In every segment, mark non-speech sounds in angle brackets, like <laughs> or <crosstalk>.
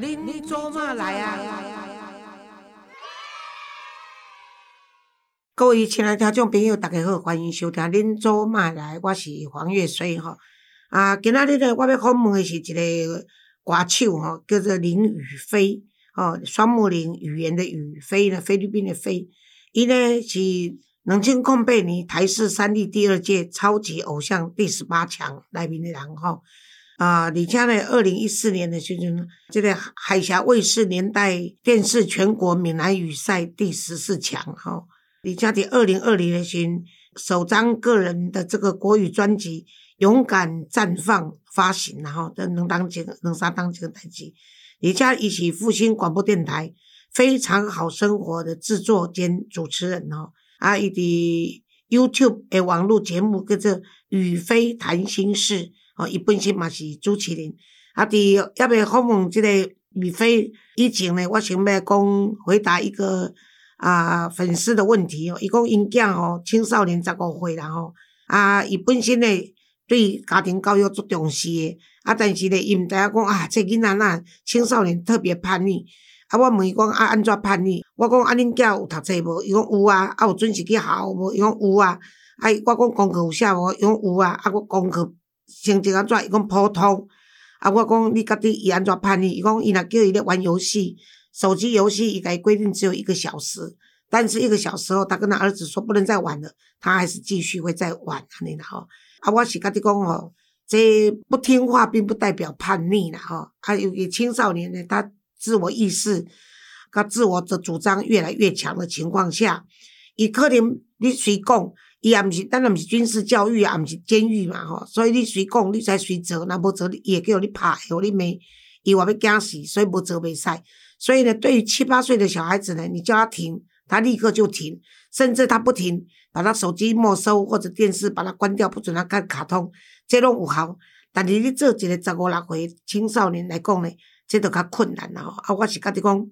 恁做嘛来啊？各位亲爱的听众朋友，大家好，欢迎收听《恁做嘛来》，我是黄月水吼。啊，今仔日呢，我要访问的是一个歌手吼，叫做林雨飞，吼，双木林语言的语，飞呢，菲律宾的飞。伊呢是两千零八年台视三立第二届超级偶像第十八强来宾的人吼。啊，而且呢，二零一四年的时阵，这个海峡卫视年代电视全国闽南语赛第十四强哈。李佳的二零二零年时，首张个人的这个国语专辑《勇敢绽放》发行，然后这能当几个能三当几个代志。李佳一起复兴广播电台非常好生活的制作兼主持人哦，啊，伊的 YouTube 的网络节目叫做《雨飞谈心事》。哦，伊本身嘛是主持人，啊，伫要未访问即个宇飞以前呢，我想要讲回答一个啊粉丝的问题哦。伊讲因囝吼青少年十五岁啦吼，啊，伊本身呢对家庭教育足重视诶，啊，但是呢伊毋知影讲啊，这囡仔呐青少年特别叛逆，啊，我问伊讲啊安怎叛逆？我讲啊恁囝有读册无？伊讲有啊，啊有准时去校无？伊讲有啊，啊我讲功课有写无？伊讲有啊，啊我功课。成绩安怎？伊讲普通。啊，我讲你家己伊安怎叛逆？伊讲伊若叫伊咧玩游戏，手机游戏伊伊规定只有一个小时，但是一个小时后，他跟他儿子说不能再玩了，他还是继续会再玩安尼啦吼。啊，我是家己讲吼，这不听话并不代表叛逆啦吼。啊，尤其青少年呢，他自我意识、他自我的主张越来越强的情况下，伊可能你随讲。伊也毋是，咱也毋是军事教育，也毋是监狱嘛吼，所以你随讲，你才随做，若无做，伊会叫你拍，互你骂，伊话要惊死，所以无做袂使。所以呢，对于七八岁的小孩子呢，你叫他停，他立刻就停，甚至他不停，把他手机没收或者电视把它关掉，不准他看卡通，这拢有效。但是你做一个十五六岁青少年来讲呢，这都较困难啦吼。啊，我是甲你讲，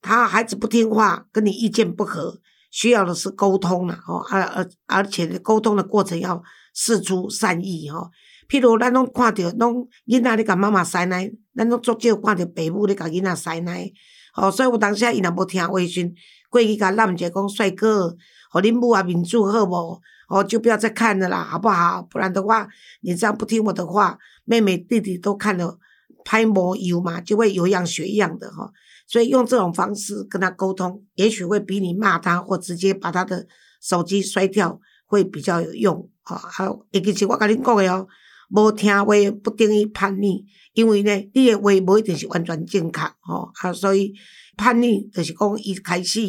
他孩子不听话，跟你意见不合。需要的是沟通啦，吼，而而而且沟通的过程要事出善意，吼。譬如咱拢看到，拢囡仔咧甲妈妈塞奶，咱拢足少看到爸母咧甲囡仔塞奶，吼。所以有当时伊若无听话时，过去甲揽者讲帅哥，互恁母啊面子好无？哦，就不要再看了啦，好不好？不然的话，你这样不听我的话，妹妹弟弟都看了拍模有嘛，就会有样学样的，吼。所以用这种方式跟他沟通，也许会比你骂他或直接把他的手机摔掉会比较有用。啊，还有，其是我跟你讲的哦，无听话不等于叛逆，因为呢，你的话无一定是完全正确。哦，啊，所以叛逆就是讲一开始，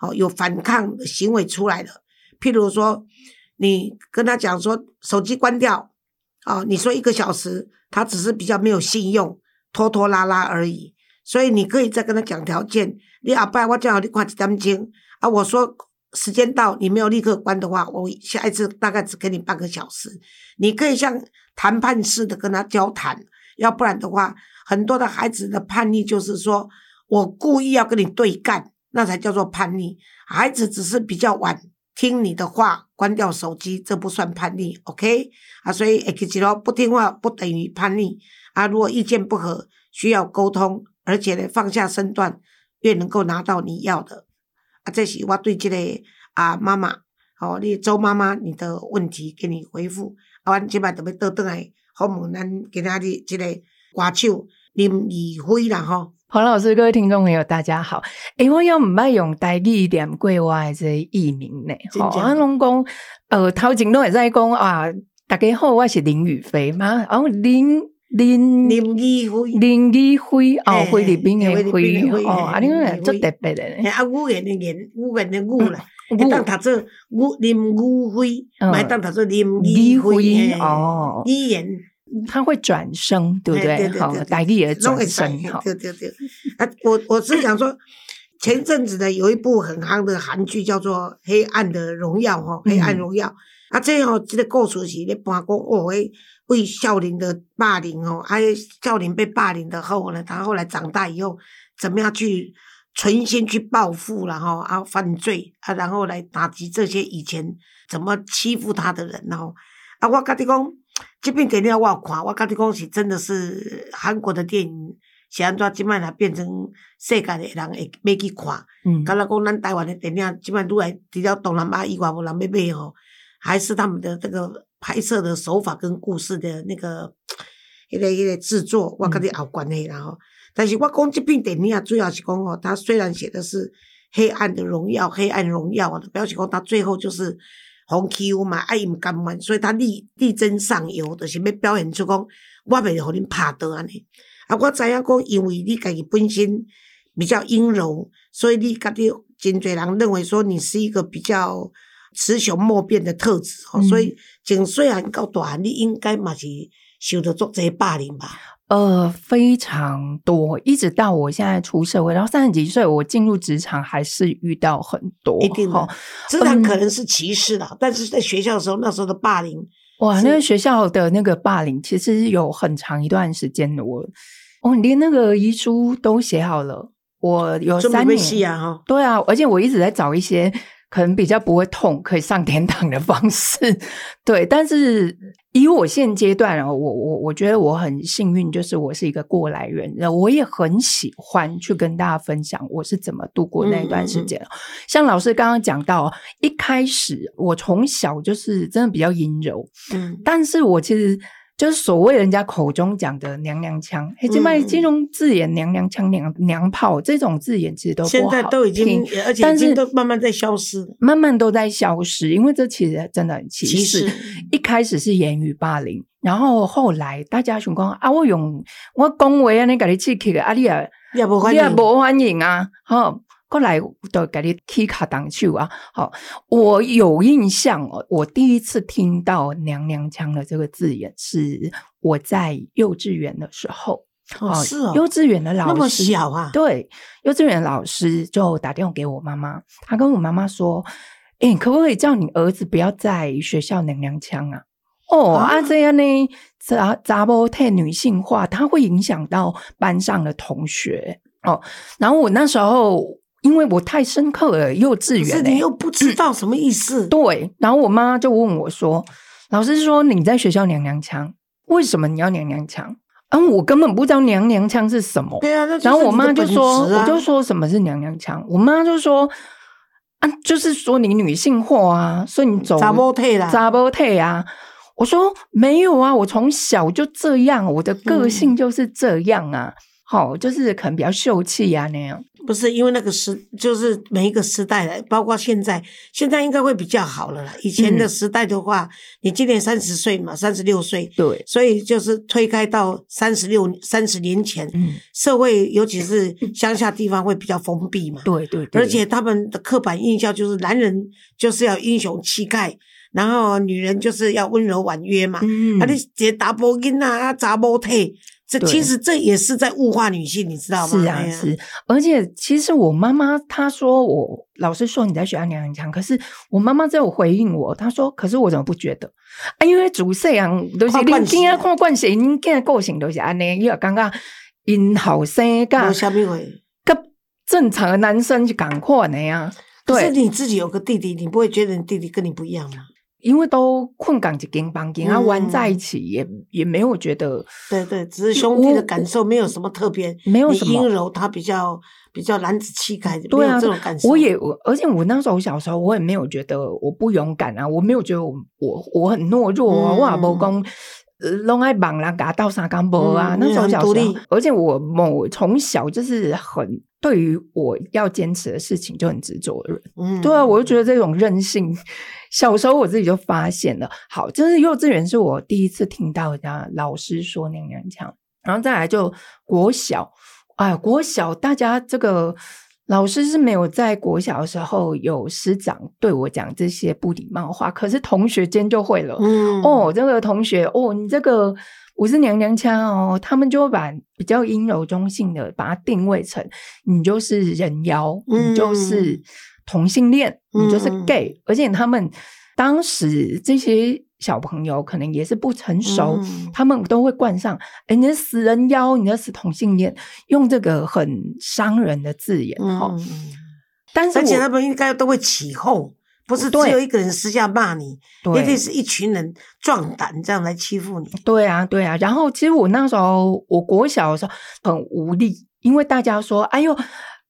哦，有反抗的行为出来了。譬如说，你跟他讲说手机关掉，哦，你说一个小时，他只是比较没有信用，拖拖拉拉而已。所以你可以再跟他讲条件，你阿爸我叫你看一点钟，啊，我说时间到你没有立刻关的话，我下一次大概只给你半个小时。你可以像谈判似的跟他交谈，要不然的话，很多的孩子的叛逆就是说我故意要跟你对干，那才叫做叛逆。孩子只是比较晚听你的话，关掉手机，这不算叛逆，OK？啊，所以 X 咯，不听话不等于叛逆啊。如果意见不合，需要沟通。而且呢，放下身段，越能够拿到你要的。啊，这是我对这个啊妈妈，哦，你周妈妈，你的问题给你回复。啊，阮即摆特别倒转来，好问咱今仔日这个歌手林宇辉啦，吼。黄老师，各位听众朋友，大家好。诶，我要毋捌用台语念过我诶这艺名呢。好，我拢讲，呃，头前都会在讲啊，大家好，我是林宇飞嘛，然后林。林林义辉，林义辉哦，菲律宾的辉哦，啊，你讲做特别的，啊，语言的言，语言的语啦，会当读做语林义辉，买当读做林义辉哦，语言，他会转声，对不对？好，代替的转声，对对对。啊，我我是想说，前阵子呢，有一部很夯的韩剧叫做《黑暗的荣耀》哈，《黑暗荣耀》啊，这吼这个故事是咧讲讲哦，诶。为少林的霸凌哦，还有少林被霸凌的后呢，他后来长大以后怎么样去存心去报复然后啊犯罪啊，然后来打击这些以前怎么欺负他的人哦啊，我跟你讲，这部电影我有看，我跟你讲是真的是韩国的电影是安怎即摆若变成世界诶人会要去看。嗯，敢若讲咱台湾诶电影，即摆愈来除了东南亚以外，无人要买吼，还是他们的这个拍摄的手法跟故事的那个迄个迄个制作，我跟你有关系啦吼。但是我讲这片电影主要是讲吼，它虽然写的是黑暗的荣耀，黑暗荣耀啊，表示讲他最后就是红 Q 嘛，爱因甘愿，所以他力力争上游，就是要表现出讲我袂互恁拍倒安尼。啊，我知影讲，因为你家己本身比较阴柔，所以你家己真侪人认为说你是一个比较雌雄莫辨的特质，吼，所以从细汉到大汉，你应该嘛是受到足侪霸凌吧。呃，非常多，一直到我现在出社会，然后三十几岁，我进入职场还是遇到很多。一定哈，职场可能是歧视啦，但是在学校的时候，那时候的霸凌，哇，那个学校的那个霸凌，其实有很长一段时间的。我，哦，连那个遗书都写好了，我有三年啊，对啊，而且我一直在找一些。可能比较不会痛，可以上天堂的 <laughs> 方式，对。但是以我现阶段啊，我我我觉得我很幸运，就是我是一个过来人，我也很喜欢去跟大家分享我是怎么度过那一段时间。像老师刚刚讲到，一开始我从小就是真的比较阴柔，嗯，但是我其实。就是所谓人家口中讲的娘娘腔，哎，这卖这种字眼，娘娘腔、娘娘炮这种字眼，其实都现在都已经，而且但是都慢慢在消失，慢慢都在消失，因为这其实真的很歧视。一开始是言语霸凌，然后后来大家想讲啊，我用我恭维啊，你给你刺激啊，你也也不欢迎啊，哈。过来都给你 K 卡当去啊！好，我有印象哦。我第一次听到“娘娘腔”的这个字眼是我在幼稚园的时候。哦，是哦，幼稚园的老师那么小啊？对，幼稚园老师就打电话给我妈妈，他跟我妈妈说：“哎，可不可以叫你儿子不要在学校娘娘腔啊？”哦，啊这样呢，杂杂波太女性化，它会影响到班上的同学哦。然后我那时候。因为我太深刻了，幼稚园，是你又不知道什么意思。对，然后我妈就问我说：“老师说你在学校娘娘腔，为什么你要娘娘腔？”啊，我根本不知道娘娘腔是什么。对啊，然后我妈就说：“我就说什么是娘娘腔？”我妈就说：“啊，就是说你女性化啊，所以你走杂波退啦，杂波退啊。”我说：“没有啊，我从小就这样，我的个性就是这样啊。”好，就是可能比较秀气呀那样。不是因为那个时，就是每一个时代的，包括现在，现在应该会比较好了啦。以前的时代的话，你今年三十岁嘛，三十六岁，对，所以就是推开到三十六、三十年前，社会尤其是乡下地方会比较封闭嘛，对对，而且他们的刻板印象就是男人就是要英雄气概，然后女人就是要温柔婉约嘛，啊，你接打波音啊，砸波腿。这其实这也是在物化女性，你知道吗？是啊，是。而且其实我妈妈她说，我老师说你在学校娘很强，可是我妈妈在有回应我，她说：“可是我怎么不觉得？啊，因为主色样都是你今天看惯谁，你今个性都是安尼，因为刚刚因后生噶，跟正常的男生去赶快的呀。可是你自己有个弟弟，你不会觉得你弟弟跟你不一样吗？”因为都困港几间房间，他玩在一起也也没有觉得，对对，只是兄弟的感受，没有什么特别，没有什么。阴柔，他比较比较男子气概，对啊这种感受。我也，而且我那时候小时候，我也没有觉得我不勇敢啊，我没有觉得我我我很懦弱啊，我也无讲弄爱绑啦，嘎到啥干波啊，那时候小时候，而且我某从小就是很。对于我要坚持的事情就很执着的人，嗯，对啊，我就觉得这种任性，<laughs> 小时候我自己就发现了。好，就是幼稚园是我第一次听到人家老师说娘娘腔，然后再来就国小，哎，国小大家这个老师是没有在国小的时候有师长对我讲这些不礼貌话，可是同学间就会了。嗯，哦，这个同学，哦，你这个。我是娘娘腔哦，他们就会把比较阴柔中性的把它定位成你就是人妖，你就是同性恋，你就是 gay，而且他们当时这些小朋友可能也是不成熟，他们都会冠上哎你是死人妖，你是同性恋，用这个很伤人的字眼哈。但是而且他们应该都会起哄。不是只有一个人私下骂你，一定是一群人壮胆这样来欺负你。对啊，对啊。然后其实我那时候，我国小的时候很无力，因为大家说：“哎呦，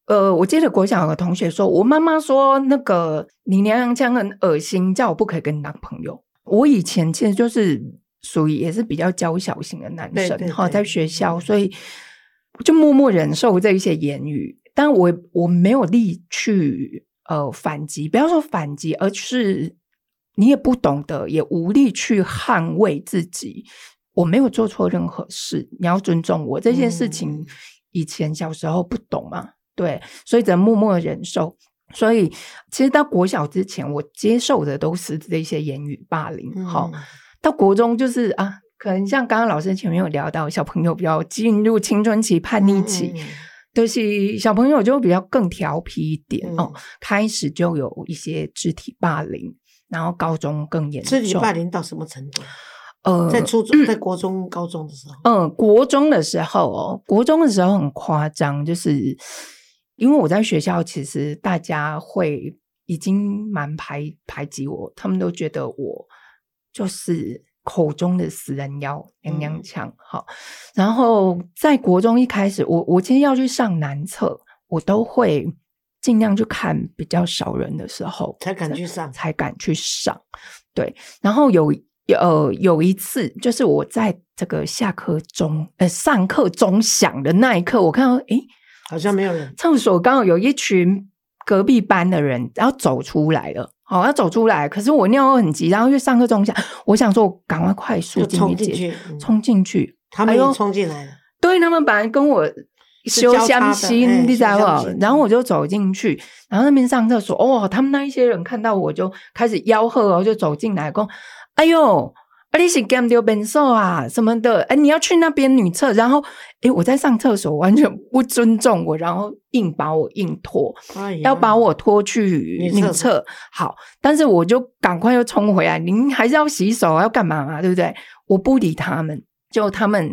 呃，我记得国小有个同学说，我妈妈说那个你娘娘腔很恶心，叫我不可以跟你当朋友。”我以前其实就是属于也是比较娇小型的男生，哈，在学校，所以就默默忍受这一些言语，但我我没有力去。呃，反击不要说反击，而是你也不懂得，也无力去捍卫自己。我没有做错任何事，你要尊重我。这件事情以前小时候不懂嘛，对，所以只能默默忍受。所以其实到国小之前，我接受的都是这些言语霸凌。好，到国中就是啊，可能像刚刚老师前面有聊到，小朋友比较进入青春期、叛逆期。就是小朋友就比较更调皮一点哦，开始就有一些肢体霸凌，然后高中更严重。肢体霸凌到什么程度？呃，在初中、<clears throat> 在国中、高中的时候，嗯，国中的时候哦，国中的时候很夸张，就是因为我在学校，其实大家会已经蛮排排挤我，他们都觉得我就是。口中的死人妖娘娘腔，好。然后在国中一开始，我我其实要去上男厕，我都会尽量去看比较少人的时候才敢去上，才敢去上。对，然后有呃有一次，就是我在这个下课钟呃上课钟响的那一刻，我看到诶好像没有人，厕所刚好有一群隔壁班的人，然后走出来了。好，要走出来，可是我尿很急，然后又上课钟响，我想说，我赶快快速冲进去，冲进去，他们又冲进来了。对他们本来跟我修相心，你知道不？然后我就走进去，然后那边上厕所，哦，他们那一些人看到我就开始吆喝，哦，就走进来，讲，哎呦。啊，你是 game 丢本兽啊什么的？哎，你要去那边女厕，然后哎，我在上厕所，完全不尊重我，然后硬把我硬拖，要把我拖去女厕。好，但是我就赶快又冲回来，您还是要洗手，要干嘛嘛？对不对？我不理他们，就他们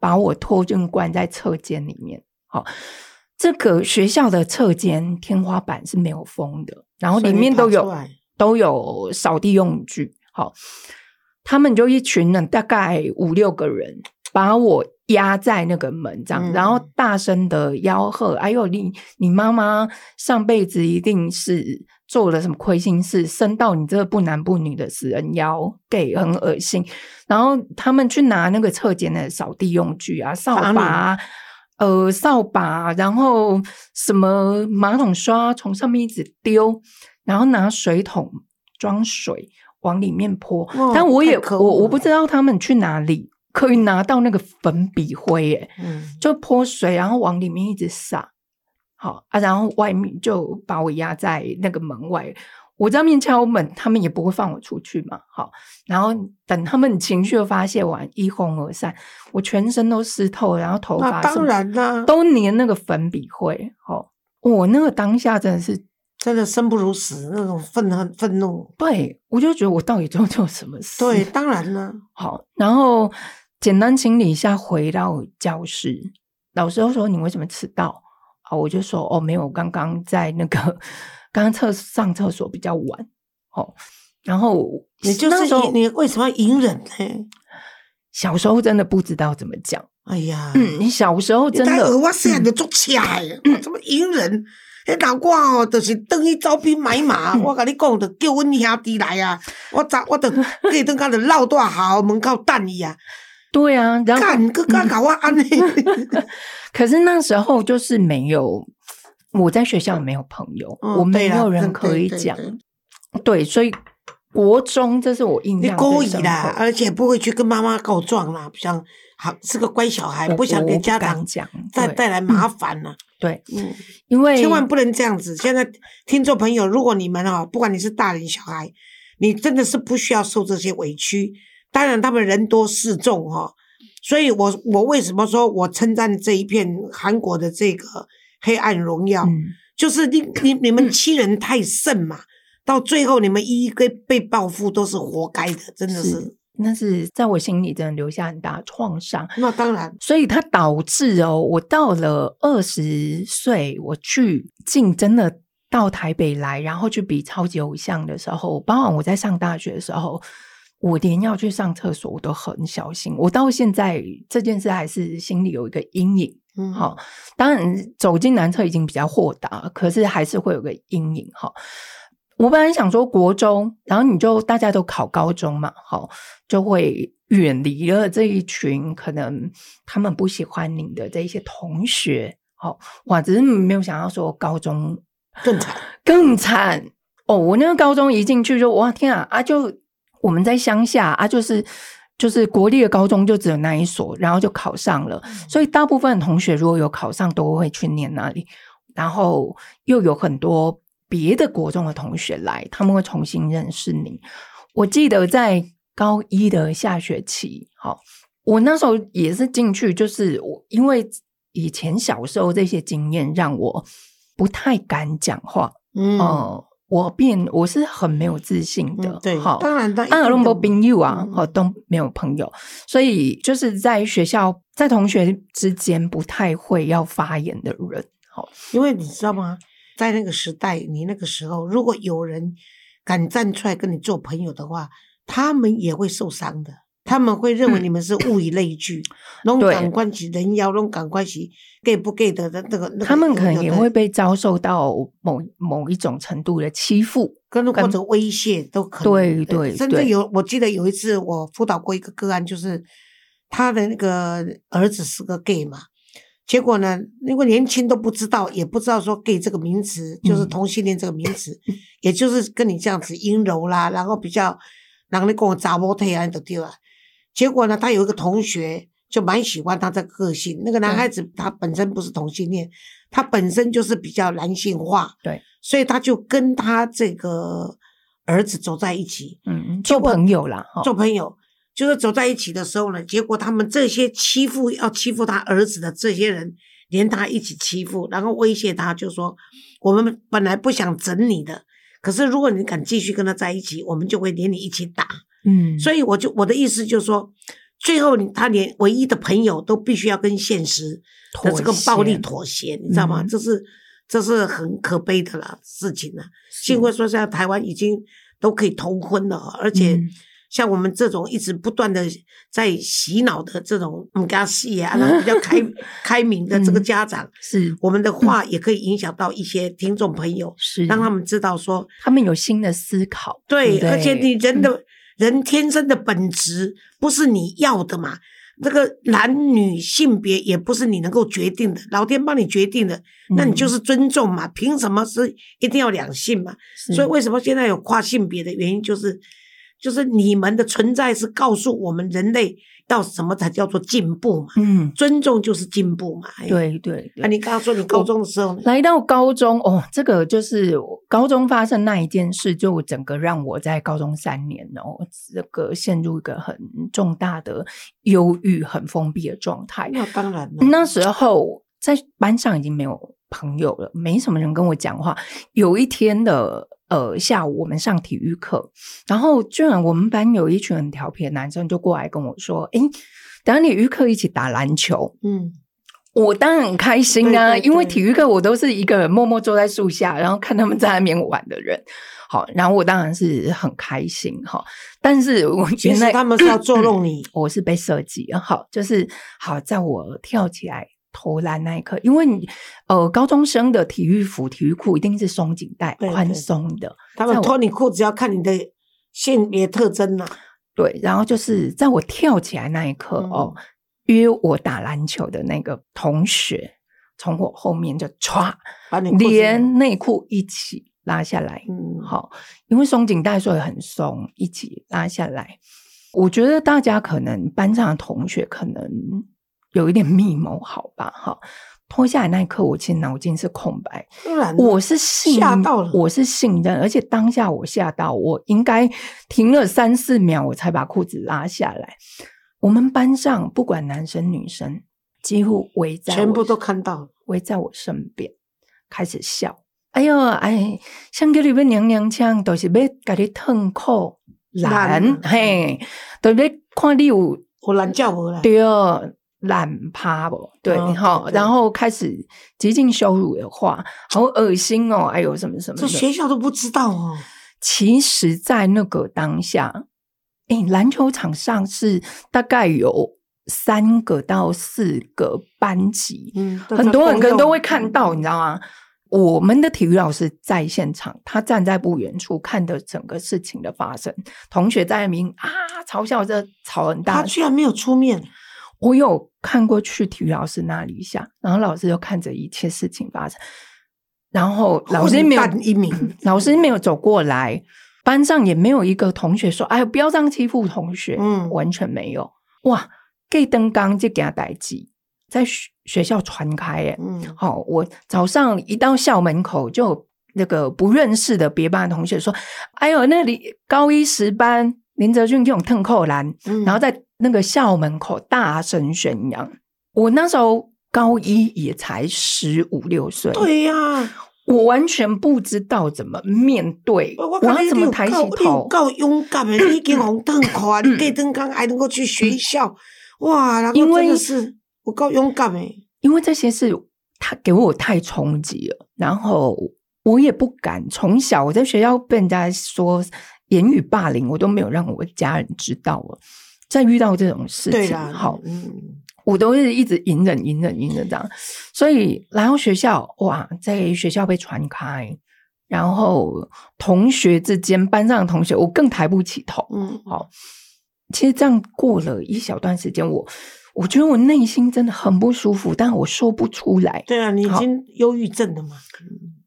把我拖进关在厕间里面。好，这个学校的厕间天花板是没有封的，然后里面都有都有扫地用具。好。他们就一群人，大概五六个人，把我压在那个门上，然后大声的吆喝：“哎呦，你你妈妈上辈子一定是做了什么亏心事，生到你这个不男不女的死人妖，gay 很恶心。”然后他们去拿那个侧间的扫地用具啊，扫把，呃，扫把，然后什么马桶刷从上面一直丢，然后拿水桶装水。往里面泼，但我也我我不知道他们去哪里可以拿到那个粉笔灰，哎，就泼水，然后往里面一直撒，好啊，然后外面就把我压在那个门外，我在面敲门，他们也不会放我出去嘛，好，然后等他们情绪发泄完，一哄而散，我全身都湿透，然后头发当然啦，都粘那个粉笔灰，好，我那个当下真的是。真的生不如死，那种愤恨、愤怒。对，我就觉得我到底做错什么事？对，当然了。好，然后简单清理一下，回到教室。老师说：“你为什么迟到？”啊，我就说：“哦，没有，刚刚在那个刚刚厕上厕所比较晚。”哦，然后你就是你，你为什么要隐忍呢？小时候真的不知道怎么讲。哎呀，嗯，你小时候真的，我现在就做起来，<clears throat> 怎么隐忍？迄老我哦，就是等于招兵买马。我甲你讲，就叫阮兄弟来啊！我早我就隔顿间就绕大校门口等伊啊。对啊，然后干个干搞我安尼。<laughs> 可是那时候就是没有，我在学校没有朋友，我没有人可以讲。对，所以国中这是我印象。你故意啦，而且不会去跟妈妈告状啦，不像好是个乖小孩，不想给家长讲，再带来麻烦了。对，嗯，因为千万不能这样子。现在听众朋友，如果你们哦，不管你是大人小孩，你真的是不需要受这些委屈。当然，他们人多势众哈，所以我我为什么说我称赞这一片韩国的这个黑暗荣耀，就是你你你们 <laughs> 欺人太甚嘛，到最后你们一一个被报复都是活该的，真的是。那是在我心里真的留下很大创伤。那当然，所以它导致哦，我到了二十岁，我去进真的到台北来，然后去比超级偶像的时候，包括我在上大学的时候，我连要去上厕所我都很小心。我到现在这件事还是心里有一个阴影。嗯，好，当然走进男厕已经比较豁达，可是还是会有个阴影。哈，我本来想说国中，然后你就大家都考高中嘛，好，就会远离了这一群可能他们不喜欢你的这一些同学。好，哇，只是没有想到说高中。更惨，更惨哦！我那个高中一进去就哇天啊啊！就我们在乡下啊，就是就是国立的高中就只有那一所，然后就考上了。所以大部分同学如果有考上，都会去念那里。然后又有很多别的国中的同学来，他们会重新认识你。我记得在高一的下学期，好，我那时候也是进去，就是我因为以前小时候这些经验让我。不太敢讲话，嗯，我变我是很没有自信的，对，好，当然，当然，没朋友啊，哦，都没有朋友，所以就是在学校，在同学之间不太会要发言的人，好，因为你知道吗，在那个时代，你那个时候，如果有人敢站出来跟你做朋友的话，他们也会受伤的。他们会认为你们是物以类聚，那种感官起人妖，那种感官起 gay 不 gay 的那个，他们可能也会被遭受到某某一种程度的欺负，跟或者威胁都可能。对对，甚至有，我记得有一次我辅导过一个个案，就是他的那个儿子是个 gay 嘛，结果呢，因为年轻都不知道，也不知道说 gay 这个名词就是同性恋这个名词，也就是跟你这样子阴柔啦，然后比较，然后你跟我杂波退啊，都丢了。结果呢，他有一个同学就蛮喜欢他的个性。那个男孩子他本身不是同性恋，他本身就是比较男性化。对，所以他就跟他这个儿子走在一起，嗯，做朋友了。做朋友就是走在一起的时候呢，结果他们这些欺负要欺负他儿子的这些人，连他一起欺负，然后威胁他，就说我们本来不想整你的，可是如果你敢继续跟他在一起，我们就会连你一起打。嗯，所以我就我的意思就是说，最后他连唯一的朋友都必须要跟现实的这个暴力妥协，你知道吗？这是这是很可悲的了事情了。幸亏说在台湾已经都可以通婚了，而且像我们这种一直不断的在洗脑的这种嗯，家戏啊，然后比较开 <laughs> 开明的这个家长，是我们的话也可以影响到一些听众朋友，是让他们知道说他们有新的思考，对，而且你人的。人天生的本质不是你要的嘛？这个男女性别也不是你能够决定的，老天帮你决定的，那你就是尊重嘛？凭什么是一定要两性嘛？所以为什么现在有跨性别的原因，就是就是你们的存在是告诉我们人类。到什么才叫做进步嘛？嗯，尊重就是进步嘛。对对。那你刚刚说你高中的时候，来到高中哦，这个就是高中发生那一件事，就整个让我在高中三年哦，这个陷入一个很重大的忧郁、很封闭的状态。那当然了，那时候在班上已经没有朋友了，没什么人跟我讲话。有一天的。呃，下午我们上体育课，然后居然我们班有一群很调皮的男生就过来跟我说：“哎，等下体育课一起打篮球。”嗯，我当然很开心啊，因为体育课我都是一个人默默坐在树下，然后看他们在那边玩的人。好，然后我当然是很开心哈。但是我觉得他们是要 <clears throat> 捉弄你，我是被设计好，就是好在我跳起来。投篮那一刻，因为你呃，高中生的体育服、体育裤一定是松紧带、宽松的。他们脱你裤子要看你的性别特征呐。对，然后就是在我跳起来那一刻哦，约我打篮球的那个同学从我后面就歘，把你连内裤一起拉下来。嗯，好，因为松紧带所以很松，一起拉下来。我觉得大家可能班上的同学可能。有一点密谋，好吧，哈，脱下来那一刻，我其实脑筋是空白。我是信吓到了，我是信任，而且当下我吓到，我应该停了三四秒，我才把裤子拉下来。我们班上不管男生女生，几乎围在全部都看到，围在我身边，开始笑。哎呦，哎，像叫你们娘娘腔，都是要给你痛苦难，嘿，都要看你有我难叫我了，对哦。懒趴不？对，好，然后开始极尽羞辱的话，好恶心哦！哎呦，什么什么，这学校都不知道哦。其实，在那个当下，哎，篮球场上是大概有三个到四个班级，嗯，很多人可能都会看到，你知道吗？我们的体育老师在现场，他站在不远处看的整个事情的发生，同学在明啊嘲笑着吵很大，他居然没有出面。我有看过去体育老师那里一下，然后老师就看着一切事情发生，然后老师没有一名，<clears throat> 老师没有走过来，班上也没有一个同学说：“哎，不要这样欺负同学。”嗯，完全没有。哇，给灯刚就给他逮鸡。在学学校传开耶，嗯，好，我早上一到校门口，就那个不认识的别班的同学说：“哎呦，那里高一十班林泽俊这种腾扣篮，然后在那个校门口大声宣扬。”我那时候高一也才十五六岁，对呀，我完全不知道怎么面对，我要怎么抬起头？够勇敢的，<coughs> <coughs> 你跟红灯快，你给灯刚还能够去学校，<coughs> 哇，然后真的是。我够勇敢哎！因为这些事，他给我太冲击了，然后我也不敢。从小我在学校被人家说言语霸凌，我都没有让我家人知道了。在遇到这种事情，好，嗯，我都是一直隐忍、隐忍、隐忍这样。所以来到学校，哇，在学校被传开，然后同学之间、班上的同学，我更抬不起头。嗯，好，其实这样过了一小段时间，我。我觉得我内心真的很不舒服，但我说不出来。对啊，你已经忧郁症了嘛？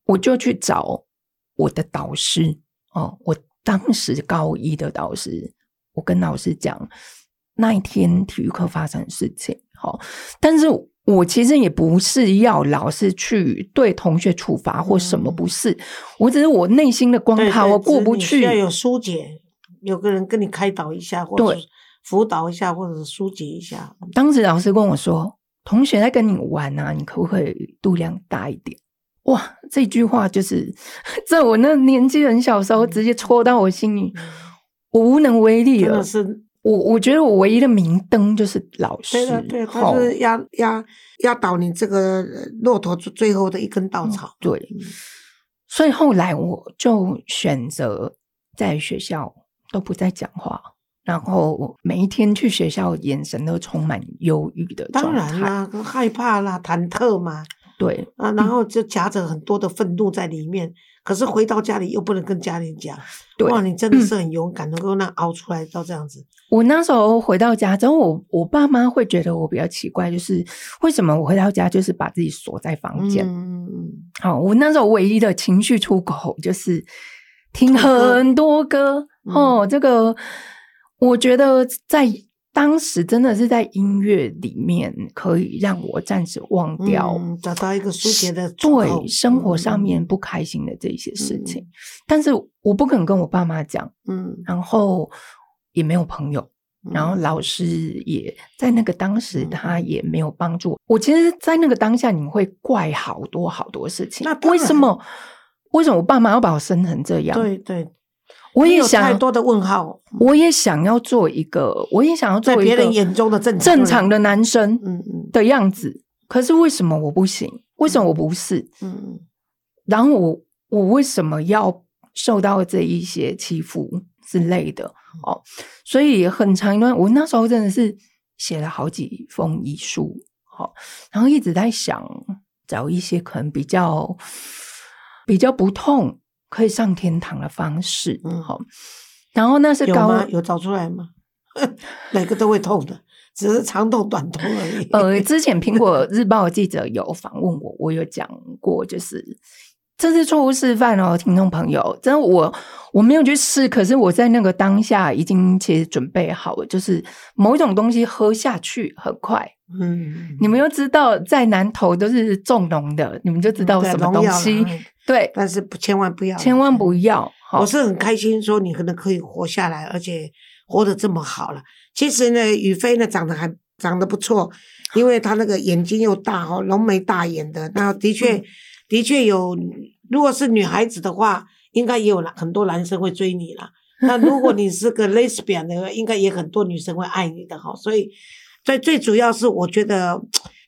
我就去找我的导师哦，我当时高一的导师，我跟老师讲那一天体育课发生的事情。好，但是我其实也不是要老师去对同学处罚或什么，不是，我只是我内心的关卡我过不去，要有疏解，有个人跟你开导一下，或者。辅导一下，或者是疏解一下。当时老师跟我说：“同学在跟你玩啊，你可不可以度量大一点？”哇，这句话就是 <laughs> 在我那年纪很小时候，直接戳到我心里，我无能为力了。是，我我觉得我唯一的明灯就是老师，对，他是压压压倒你这个骆驼最后的一根稻草。对，所以后来我就选择在学校都不再讲话。然后每一天去学校，眼神都充满忧郁的当然啦，害怕啦，忐忑嘛。对啊，然后就夹着很多的愤怒在里面。可是回到家里又不能跟家里讲。哇，你真的是很勇敢，能够那熬出来到这样子。我那时候回到家之后，我我爸妈会觉得我比较奇怪，就是为什么我回到家就是把自己锁在房间？嗯嗯。好，我那时候唯一的情绪出口就是听很多歌哦，这个。我觉得在当时真的是在音乐里面可以让我暂时忘掉，找到一个疏解的对生活上面不开心的这些事情。但是我不肯跟我爸妈讲，嗯，然后也没有朋友，然后老师也在那个当时他也没有帮助我。其实，在那个当下，你会怪好多好多事情。那为什么？为什么我爸妈要把我生成这样？对对。我也想太多的问号，我也想要做一个，我也想要做别人眼中的正正常的男生，嗯嗯的样子。可是为什么我不行？为什么我不是？嗯嗯。然后我我为什么要受到这一些欺负之类的？哦，所以很长一段，我那时候真的是写了好几封遗书，好，然后一直在想找一些可能比较比较不痛。可以上天堂的方式，嗯，好。然后那是高有找出来吗？<laughs> 每个都会痛的，只是长痛短痛而已。<laughs> 呃，之前苹果日报记者有访问我，我有讲过，就是这是错误示范哦，听众朋友。真的，我我没有去试，可是我在那个当下已经其实准备好了，就是某一种东西喝下去很快。嗯，你们又知道在南投都是重农的，你们就知道什么东西。对，但是不，千万不要，千万不要。我是很开心，说你可能可以活下来，而且活得这么好了。其实呢，宇飞呢长得还长得不错，因为他那个眼睛又大哦，浓眉大眼的。那的确，的确有，如果是女孩子的话，应该也有很多男生会追你了。<laughs> 那如果你是个 lesbian 的话，应该也很多女生会爱你的哈。所以，最最主要是我觉得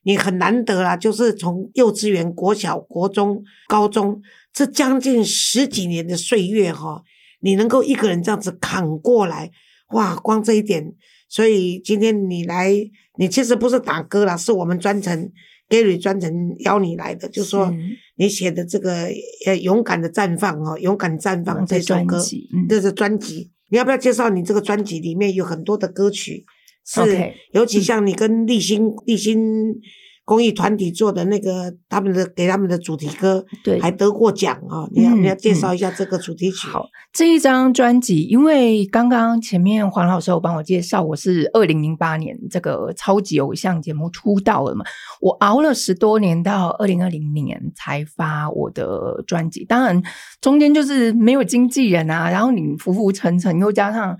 你很难得啦，就是从幼稚园、国小、国中、高中这将近十几年的岁月哈，你能够一个人这样子扛过来，哇，光这一点，所以今天你来，你其实不是打歌啦，是我们专程 Gary 专程邀你来的，就说你写的这个呃勇敢的绽放哦，勇敢绽放这首歌，这是专辑。你要不要介绍你这个专辑里面有很多的歌曲？是，尤其像你跟立新立新公益团体做的那个他们的给他们的主题歌，对，还得过奖啊！你要你要介绍一下这个主题曲。好，这一张专辑，因为刚刚前面黄老师有帮我介绍，我是二零零八年这个超级偶像节目出道了嘛，我熬了十多年，到二零二零年才发我的专辑。当然中间就是没有经纪人啊，然后你浮浮沉沉，又加上。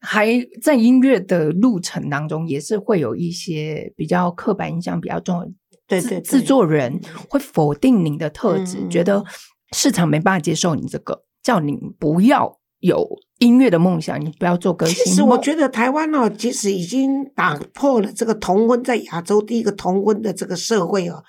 还在音乐的路程当中，也是会有一些比较刻板印象比较重。对对，制作人会否定您的特质，觉得市场没办法接受你这个，叫你不要有音乐的梦想，你不要做歌星。其实我觉得台湾哦，即使已经打破了这个同婚在亚洲第一个同婚的这个社会哦，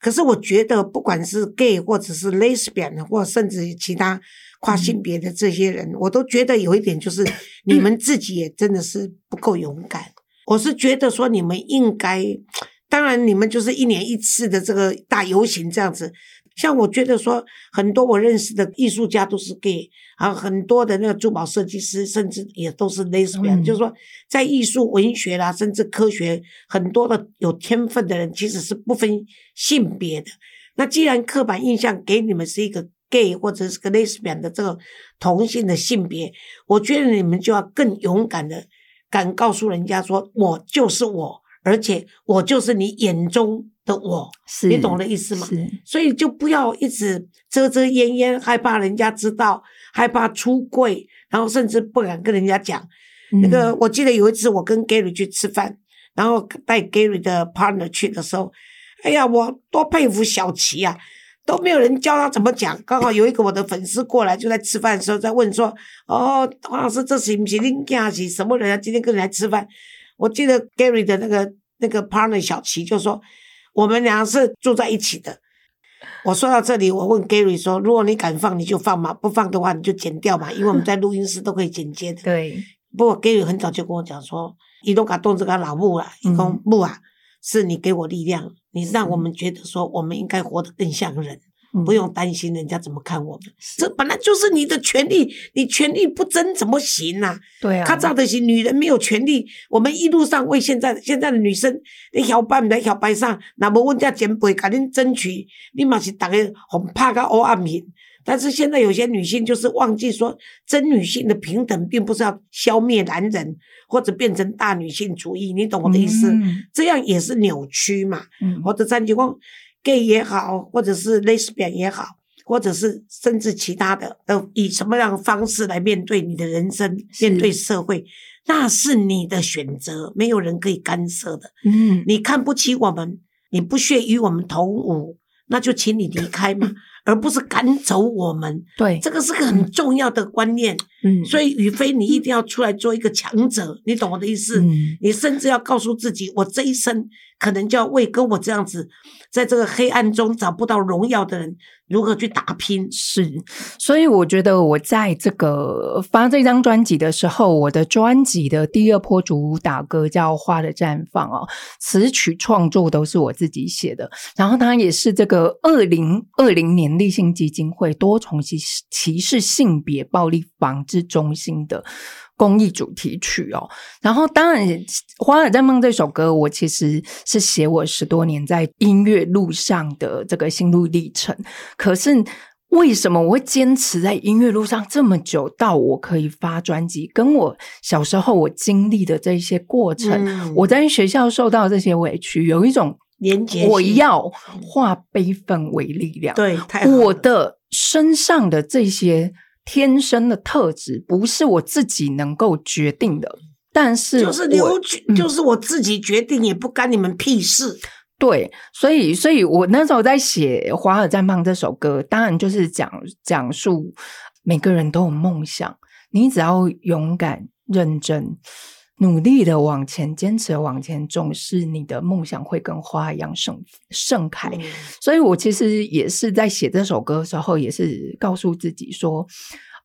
可是我觉得不管是 gay 或者是 lesbian 或甚至其他。跨性别的这些人，我都觉得有一点就是 <clears throat> 你们自己也真的是不够勇敢。我是觉得说你们应该，当然你们就是一年一次的这个大游行这样子。像我觉得说很多我认识的艺术家都是 gay，啊，很多的那个珠宝设计师甚至也都是 lesbian，就是说在艺术、文学啦，甚至科学很多的有天分的人其实是不分性别的。那既然刻板印象给你们是一个。Gay 或者是个 lesbian 的这个同性的性别，我觉得你们就要更勇敢的敢告诉人家说，我就是我，而且我就是你眼中的我，你懂的意思吗？所以就不要一直遮遮掩掩，害怕人家知道，害怕出柜，然后甚至不敢跟人家讲。那个我记得有一次我跟 Gary 去吃饭，然后带 Gary 的 partner 去的时候，哎呀，我多佩服小齐啊！都没有人教他怎么讲，刚好有一个我的粉丝过来，就在吃饭的时候在问说：“哦，黄老师，这是不是林家是什么人啊？今天跟你来吃饭？”我记得 Gary 的那个那个 partner 小齐就说：“我们俩是住在一起的。”我说到这里，我问 Gary 说：“如果你敢放，你就放嘛；不放的话，你就剪掉嘛，因为我们在录音室都可以剪接的。”对。不过 Gary 很早就跟我讲说：“你都敢动这个老木了，你讲木啊，是你给我力量。”你让我们觉得说，我们应该活得更像人，不用担心人家怎么看我们。这本来就是你的权利，你权利不争怎么行呢？对啊，他照的行，女人没有权利。我们一路上为现在现在的女生，你小班在小白上，那么问家前辈赶紧争取，立马是大家很怕个欧暗面。但是现在有些女性就是忘记说，真女性的平等，并不是要消灭男人或者变成大女性主义，你懂我的意思？这样也是扭曲嘛。或者三情况 gay 也好，或者是 lesbian 也好，或者是甚至其他的，都以什么样的方式来面对你的人生，面对社会，那是你的选择，没有人可以干涉的。嗯，你看不起我们，你不屑与我们同舞，那就请你离开嘛。而不是赶走我们，对，这个是个很重要的观念。嗯，所以宇飞，你一定要出来做一个强者，你懂我的意思？嗯，你甚至要告诉自己，我这一生可能就要为跟我这样子，在这个黑暗中找不到荣耀的人。如何去打拼？是，所以我觉得我在这个发这张专辑的时候，我的专辑的第二波主打歌叫《花的绽放》哦，词曲创作都是我自己写的，然后它也是这个二零二零年立信基金会多重歧歧视性别暴力防治中心的。公益主题曲哦，然后当然《花儿在梦》这首歌，我其实是写我十多年在音乐路上的这个心路历程。可是为什么我会坚持在音乐路上这么久，到我可以发专辑？跟我小时候我经历的这些过程，我在学校受到这些委屈，有一种连接。我要化悲愤为力量，对，我的身上的这些。天生的特质不是我自己能够决定的，但是就是流，就是我自己决定，也不干你们屁事。对，所以，所以我那时候在写《华尔绽放》这首歌，当然就是讲讲述每个人都有梦想，你只要勇敢认真，努力的往前，坚持的往前，总是你的梦想会跟花一样盛盛开。所以我其实也是在写这首歌的时候，也是告诉自己说，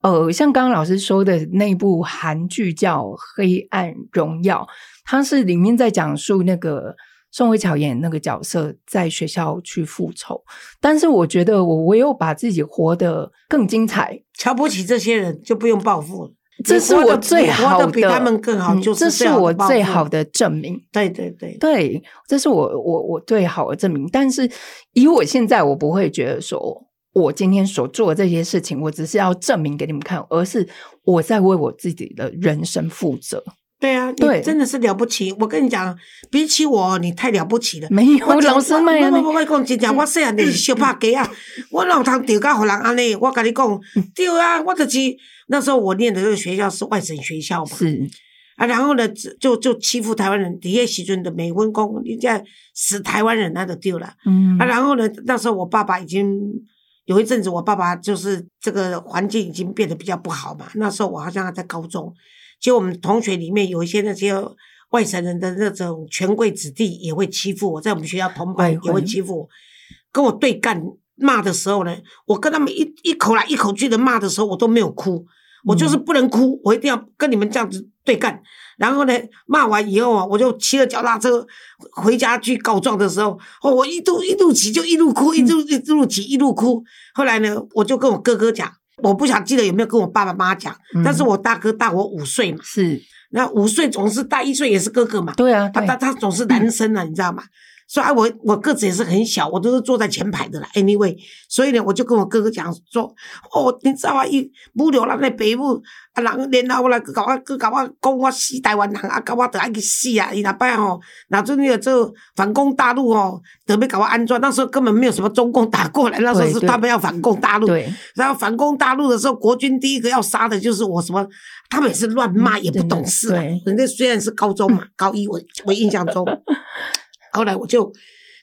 呃，像刚刚老师说的那部韩剧叫《黑暗荣耀》，它是里面在讲述那个。宋慧乔演那个角色在学校去复仇，但是我觉得我唯有把自己活得更精彩，瞧不起这些人就不用报复了。这是我最好的，比他们更好，就是这是我最好的证明。对对对对，这是我我我最好的证明。但是以我现在，我不会觉得说我今天所做的这些事情，我只是要证明给你们看，而是我在为我自己的人生负责。对啊，你真的是了不起！我跟你讲，比起我，你太了不起了。没有，我老师没有。我我我讲真正，我细汉就是小拍鸡啊！<laughs> 我老通丢甲互人安尼，我跟你讲，对啊，我就是那时候我念的这个学校是外省学校嘛。是啊，然后呢，就就欺负台湾人，底下时阵的美文公，人家死台湾人那就丢了。嗯啊，然后呢，那时候我爸爸已经有一阵子，我爸爸就是这个环境已经变得比较不好嘛。那时候我好像还在高中。就我们同学里面有一些那些外省人的那种权贵子弟也会欺负我，在我们学校同班也会欺负我，跟我对干骂的时候呢，我跟他们一一口来一口去的骂的时候，我都没有哭，我就是不能哭，我一定要跟你们这样子对干。然后呢，骂完以后啊，我就骑着脚踏车回家去告状的时候，哦，我一路一路骑就一路哭，一路一路骑一路哭。后来呢，我就跟我哥哥讲。我不想记得有没有跟我爸爸妈妈讲，但是我大哥大我五岁嘛，是，那五岁总是大一岁也是哥哥嘛，对啊，他他他总是男生啊，你知道吗？所以啊，我我个子也是很小，我都是坐在前排的啦。Anyway，所以呢，我就跟我哥哥讲说，哦，你知道啊，一不流人的爸母啊，人然后来搞我，去搞我讲我死台湾人啊，搞我得爱去死啊！伊那摆吼，那阵那个做反攻大陆哦，特别搞我安装，那时候根本没有什么中共打过来，那时候是他们要反攻大陆。对。然后反攻大陆的时候，国军第一个要杀的就是我，什么？他们也是乱骂，也不懂事。啊。人家虽然是高中嘛，高一我我印象中。后来我就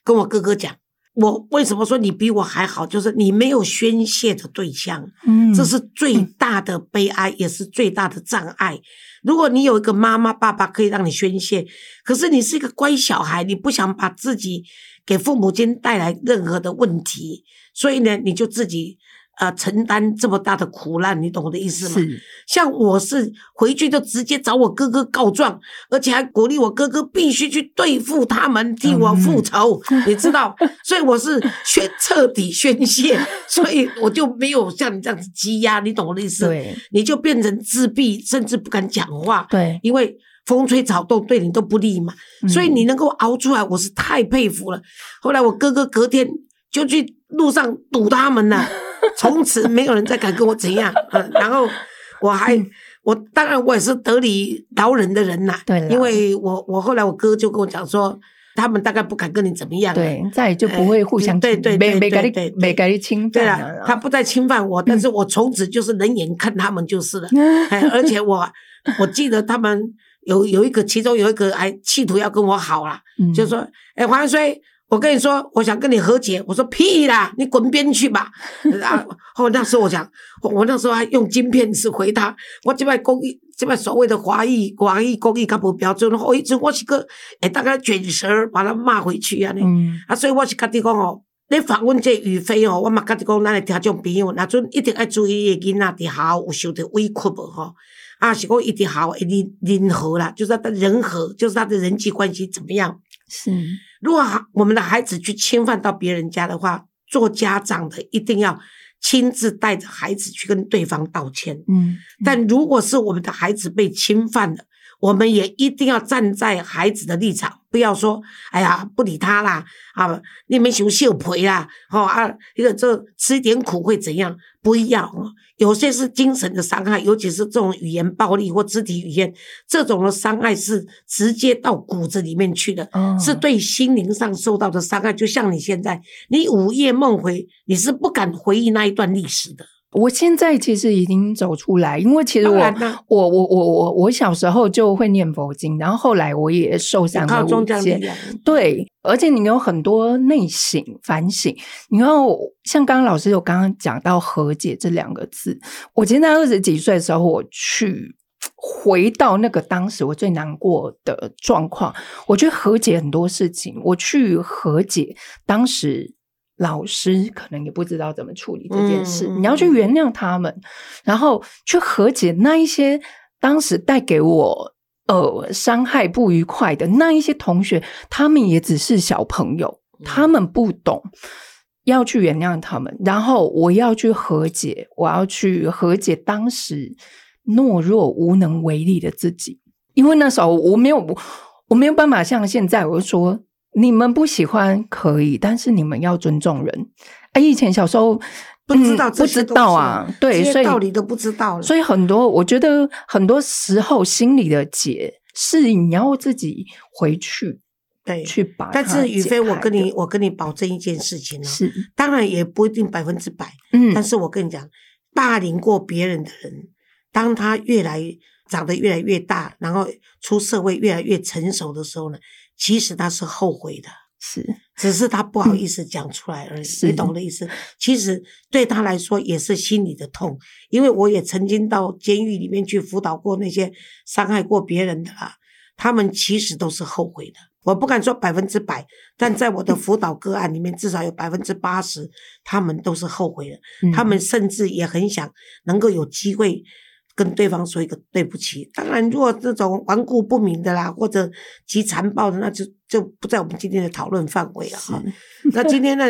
跟我哥哥讲，我为什么说你比我还好，就是你没有宣泄的对象，嗯，这是最大的悲哀，也是最大的障碍。如果你有一个妈妈、爸爸可以让你宣泄，可是你是一个乖小孩，你不想把自己给父母亲带来任何的问题，所以呢，你就自己。呃，承担这么大的苦难，你懂我的意思吗？是。像我是回去就直接找我哥哥告状，而且还鼓励我哥哥必须去对付他们，替我复仇，你知道？所以我是宣彻底宣泄，所以我就没有像你这样子积压，你懂我的意思？对。你就变成自闭，甚至不敢讲话。对。因为风吹草动对你都不利嘛，所以你能够熬出来，我是太佩服了。后来我哥哥隔天就去路上堵他们了。<laughs> 从此没有人再敢跟我怎样，<laughs> 嗯，然后我还我当然我也是得理饶人的人呐，对，因为我我后来我哥就跟我讲说，他们大概不敢跟你怎么样，对，再就不会互相对对对对对没给你侵犯，对了，他不再侵犯我，但是我从此就是冷眼看他们就是了，<laughs> 哎，而且我我记得他们有有一个其中有一个还企图要跟我好了，就说，哎，黄水。我跟你说，我想跟你和解。我说屁啦，<laughs> 你滚边去吧。然后那时候我想，我那时候还用金片子回他。我这边公益，这边所谓的华裔、华裔公益，他不标准。后一直我是个，哎，大概卷舌把他骂回去啊。嗯。啊，所以我是跟你讲哦，你访问这宇飞哦，我嘛跟你讲，咱的听众朋友，那阵一定要注意囡仔伫校有受的委屈无吼。啊，是讲一定好，一定人和啦，就是他的人和，就是他的人际关系怎么样？是。如果我们的孩子去侵犯到别人家的话，做家长的一定要亲自带着孩子去跟对方道歉。嗯，但如果是我们的孩子被侵犯了，我们也一定要站在孩子的立场，不要说“哎呀，不理他啦，啊，你们熊秀培啦，哦啊，一个这吃一点苦会怎样？不一样哦。有些是精神的伤害，尤其是这种语言暴力或肢体语言，这种的伤害是直接到骨子里面去的，是对心灵上受到的伤害。就像你现在，你午夜梦回，你是不敢回忆那一段历史的。我现在其实已经走出来，因为其实我我我我我我小时候就会念佛经，然后后来我也受伤了五戒，对，而且你有很多内省反省。你要像刚刚老师有刚刚讲到和解这两个字，我今在二十几岁的时候，我去回到那个当时我最难过的状况，我觉得和解很多事情，我去和解当时。老师可能也不知道怎么处理这件事，你要去原谅他们，然后去和解那一些当时带给我呃伤害不愉快的那一些同学，他们也只是小朋友，他们不懂，要去原谅他们，然后我要去和解，我要去和解当时懦弱无能为力的自己，因为那时候我没有我没有办法像现在，我就说。你们不喜欢可以，但是你们要尊重人。哎，以前小时候不知道，不知道啊，对，所以道理都不知道。所以很多，我觉得很多时候心里的结是你要自己回去对去把。但是宇飞，我跟你我跟你保证一件事情啊，是当然也不一定百分之百，嗯，但是我跟你讲，霸凌过别人的人，当他越来长得越来越大，然后出社会越来越成熟的时候呢？其实他是后悔的，是，只是他不好意思讲出来而已。你懂的意思？其实对他来说也是心里的痛，因为我也曾经到监狱里面去辅导过那些伤害过别人的啦，他们其实都是后悔的。我不敢说百分之百，但在我的辅导个案里面，至少有百分之八十，他们都是后悔的。他们甚至也很想能够有机会。跟对方说一个对不起。当然，如果这种顽固不明的啦，或者极残暴的，那就就不在我们今天的讨论范围了哈。那今天呢，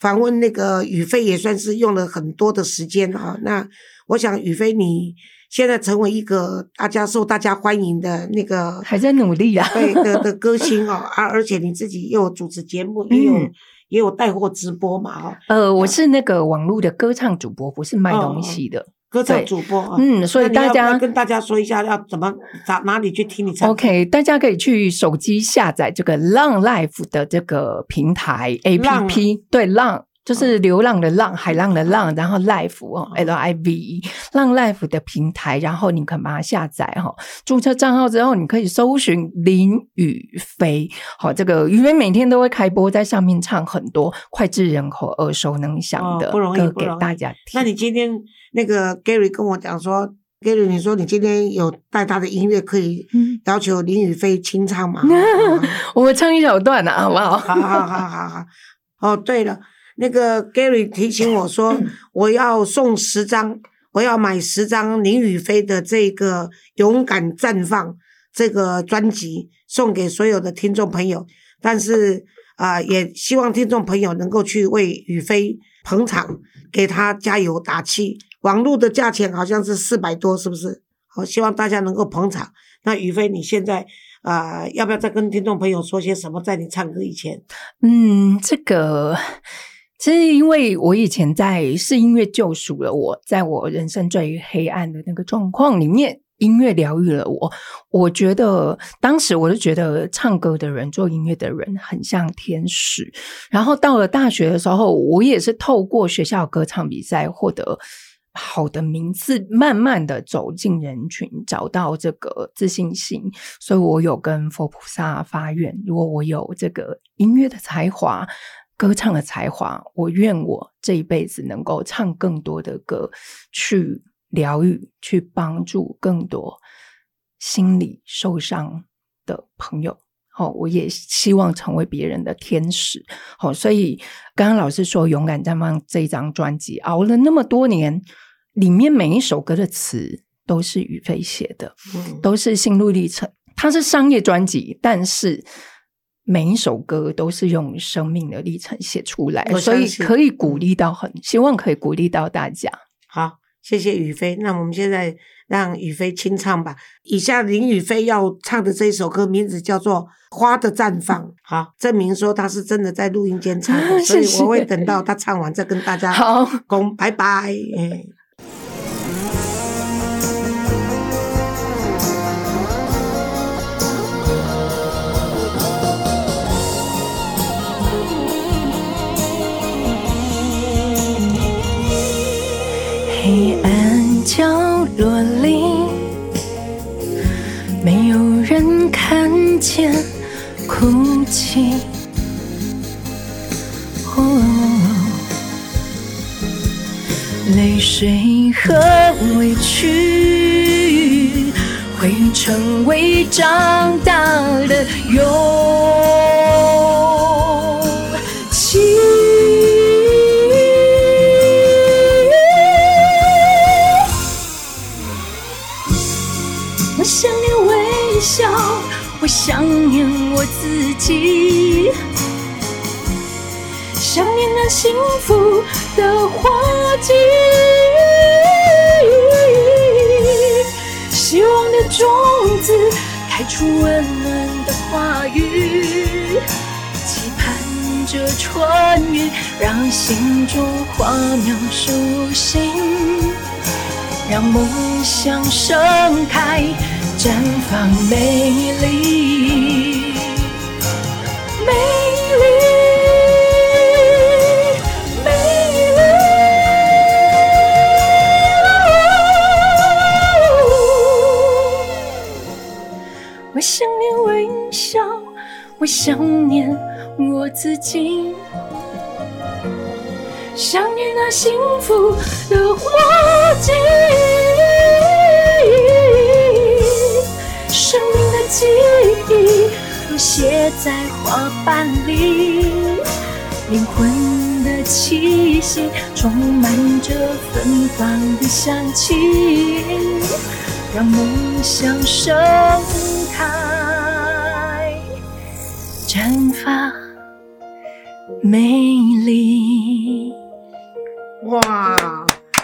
访问那个宇飞也算是用了很多的时间哈。那我想宇飞，你现在成为一个大家受大家欢迎的那个，还在努力啊，对的的 <laughs> 歌星哦，啊，而且你自己又主持节目，也有也有带货直播嘛哈。呃，我是那个网络的歌唱主播，不是卖东西的。歌唱主播，嗯，所以大家跟大家说一下，要怎么找哪里去听你唱？OK，大家可以去手机下载这个浪 Life 的这个平台 APP，对浪。就是流浪的浪，海浪的浪，然后 life 哦，L I V E，浪 life 的平台，然后你可以把它下载哈，注册账号之后，你可以搜寻林雨飞，好，这个雨飞每天都会开播在上面唱很多脍炙人口、耳熟能详的歌给大家听。那你今天那个 Gary 跟我讲说，Gary，你说你今天有带他的音乐，可以要求林雨飞清唱吗？<laughs> 我们唱一小段啊，好不好？好好好好好。哦，对了。那个 Gary 提醒我说，我要送十张，我要买十张林雨飞的这个《勇敢绽放》这个专辑，送给所有的听众朋友。但是啊，也希望听众朋友能够去为雨飞捧场，给他加油打气。网络的价钱好像是四百多，是不是？好，希望大家能够捧场。那雨飞，你现在啊，要不要再跟听众朋友说些什么？在你唱歌以前，嗯，这个。其实，因为我以前在是音乐救赎了我，在我人生最黑暗的那个状况里面，音乐疗愈了我。我觉得当时我就觉得唱歌的人、做音乐的人很像天使。然后到了大学的时候，我也是透过学校歌唱比赛获得好的名次，慢慢的走进人群，找到这个自信心。所以我有跟佛菩萨发愿，如果我有这个音乐的才华。歌唱的才华，我愿我这一辈子能够唱更多的歌，去疗愈，去帮助更多心理受伤的朋友。好，我也希望成为别人的天使。好，所以刚刚老师说《勇敢绽放》这一张专辑，熬了那么多年，里面每一首歌的词都是宇飞写的，都是心路历程。它是商业专辑，但是。每一首歌都是用生命的历程写出来，所以可以鼓励到很，希望可以鼓励到大家。好，谢谢雨飞。那我们现在让雨飞清唱吧。以下林雨飞要唱的这一首歌名字叫做《花的绽放》。<laughs> 好，证明说他是真的在录音间唱的，<laughs> 所以我会等到他唱完再跟大家好讲拜拜。黑哭泣。泪水和委屈会成为长大的勇希望的种子开出温暖的花语，期盼着春雨让心中花苗苏醒，让梦想盛开绽放美丽，美自己，想念那幸福的花季，生命的记忆都写在花瓣里，灵魂的气息充满着芬芳的香气，让梦想盛开，绽美丽。哇，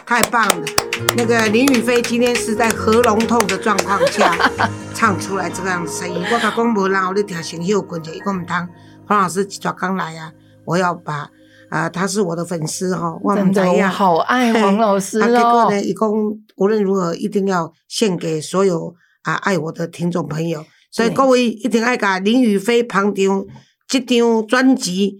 太棒了！那个林宇飞今天是在喉咙痛的状况下 <laughs> 唱出来这个样的声音。我甲讲无人后咧听先休困者，伊讲唔通。黄老师一早刚来啊，我要把啊、他是我的粉丝哈、我真的，我们怎样？好爱黄老师啊，结果哦呢，。一共无论如何一定要献给所有啊爱我的听众朋友，所以各位一定爱甲林宇飞旁张这张专辑《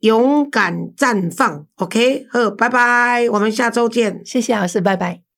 勇敢绽放》，OK，好，拜拜，我们下周见。谢谢老师，拜拜。